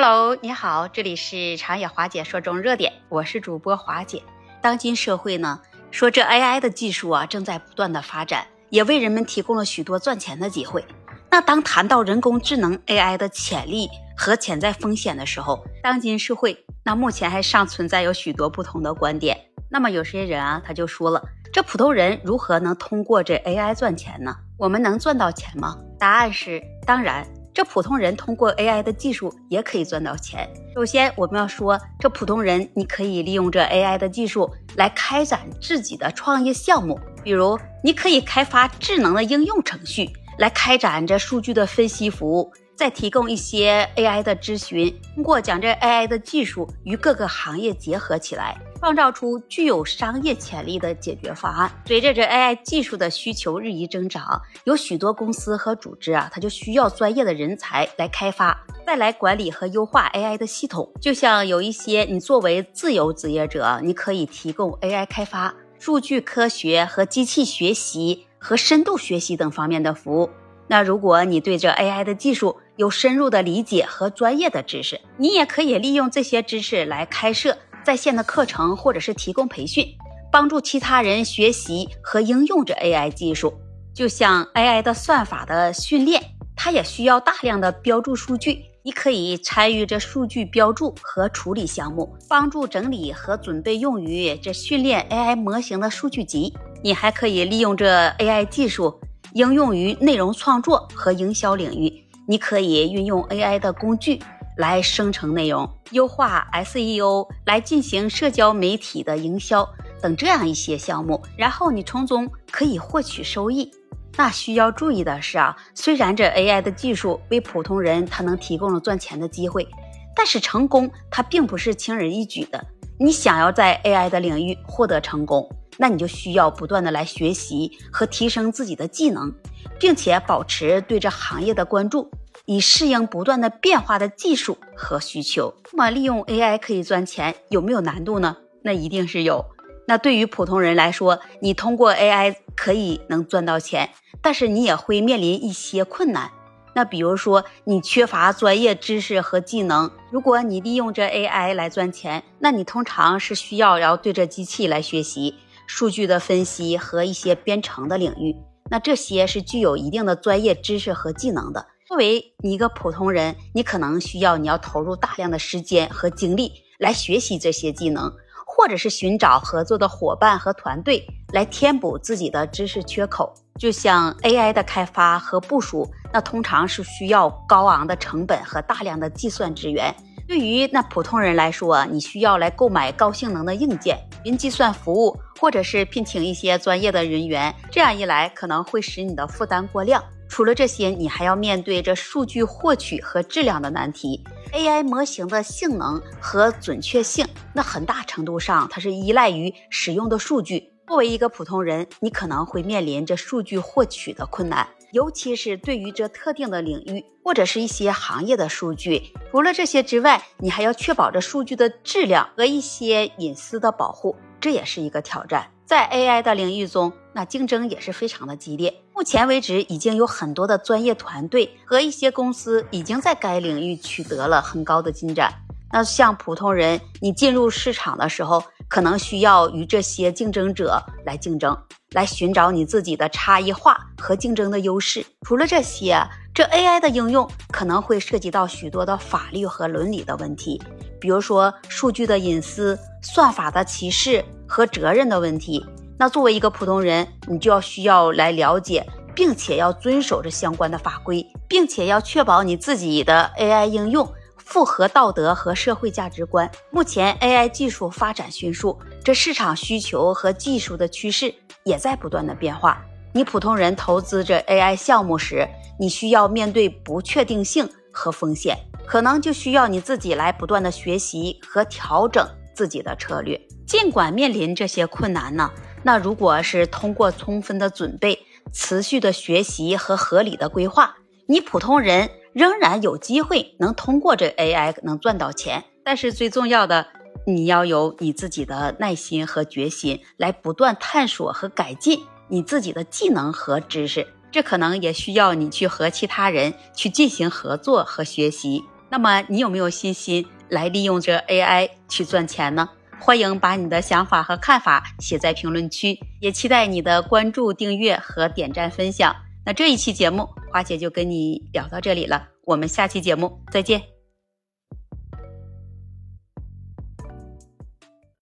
Hello，你好，这里是长野华姐说中热点，我是主播华姐。当今社会呢，说这 AI 的技术啊正在不断的发展，也为人们提供了许多赚钱的机会。那当谈到人工智能 AI 的潜力和潜在风险的时候，当今社会那目前还尚存在有许多不同的观点。那么有些人啊，他就说了，这普通人如何能通过这 AI 赚钱呢？我们能赚到钱吗？答案是当然。这普通人通过 AI 的技术也可以赚到钱。首先，我们要说，这普通人你可以利用这 AI 的技术来开展自己的创业项目，比如你可以开发智能的应用程序来开展这数据的分析服务。再提供一些 AI 的咨询，通过将这 AI 的技术与各个行业结合起来，创造出具有商业潜力的解决方案。随着这 AI 技术的需求日益增长，有许多公司和组织啊，它就需要专业的人才来开发、再来管理和优化 AI 的系统。就像有一些你作为自由职业者，你可以提供 AI 开发、数据科学和机器学习和深度学习等方面的服务。那如果你对这 AI 的技术有深入的理解和专业的知识，你也可以利用这些知识来开设在线的课程，或者是提供培训，帮助其他人学习和应用这 AI 技术。就像 AI 的算法的训练，它也需要大量的标注数据，你可以参与这数据标注和处理项目，帮助整理和准备用于这训练 AI 模型的数据集。你还可以利用这 AI 技术。应用于内容创作和营销领域，你可以运用 AI 的工具来生成内容，优化 SEO，来进行社交媒体的营销等这样一些项目，然后你从中可以获取收益。那需要注意的是啊，虽然这 AI 的技术为普通人他能提供了赚钱的机会，但是成功它并不是轻而易举的。你想要在 AI 的领域获得成功。那你就需要不断的来学习和提升自己的技能，并且保持对这行业的关注，以适应不断的变化的技术和需求。那么利用 AI 可以赚钱，有没有难度呢？那一定是有。那对于普通人来说，你通过 AI 可以能赚到钱，但是你也会面临一些困难。那比如说你缺乏专业知识和技能，如果你利用这 AI 来赚钱，那你通常是需要要对着机器来学习。数据的分析和一些编程的领域，那这些是具有一定的专业知识和技能的。作为你一个普通人，你可能需要你要投入大量的时间和精力来学习这些技能，或者是寻找合作的伙伴和团队来填补自己的知识缺口。就像 AI 的开发和部署，那通常是需要高昂的成本和大量的计算资源。对于那普通人来说，你需要来购买高性能的硬件、云计算服务，或者是聘请一些专业的人员。这样一来，可能会使你的负担过量。除了这些，你还要面对着数据获取和质量的难题。AI 模型的性能和准确性，那很大程度上它是依赖于使用的数据。作为一个普通人，你可能会面临着数据获取的困难。尤其是对于这特定的领域或者是一些行业的数据，除了这些之外，你还要确保这数据的质量和一些隐私的保护，这也是一个挑战。在 AI 的领域中，那竞争也是非常的激烈。目前为止，已经有很多的专业团队和一些公司已经在该领域取得了很高的进展。那像普通人，你进入市场的时候，可能需要与这些竞争者来竞争。来寻找你自己的差异化和竞争的优势。除了这些，这 AI 的应用可能会涉及到许多的法律和伦理的问题，比如说数据的隐私、算法的歧视和责任的问题。那作为一个普通人，你就要需要来了解，并且要遵守这相关的法规，并且要确保你自己的 AI 应用。符合道德和社会价值观。目前 AI 技术发展迅速，这市场需求和技术的趋势也在不断的变化。你普通人投资这 AI 项目时，你需要面对不确定性和风险，可能就需要你自己来不断的学习和调整自己的策略。尽管面临这些困难呢，那如果是通过充分的准备、持续的学习和合理的规划，你普通人。仍然有机会能通过这 AI 能赚到钱，但是最重要的，你要有你自己的耐心和决心，来不断探索和改进你自己的技能和知识。这可能也需要你去和其他人去进行合作和学习。那么你有没有信心来利用这 AI 去赚钱呢？欢迎把你的想法和看法写在评论区，也期待你的关注、订阅和点赞分享。那这一期节目，花姐就跟你聊到这里了，我们下期节目再见。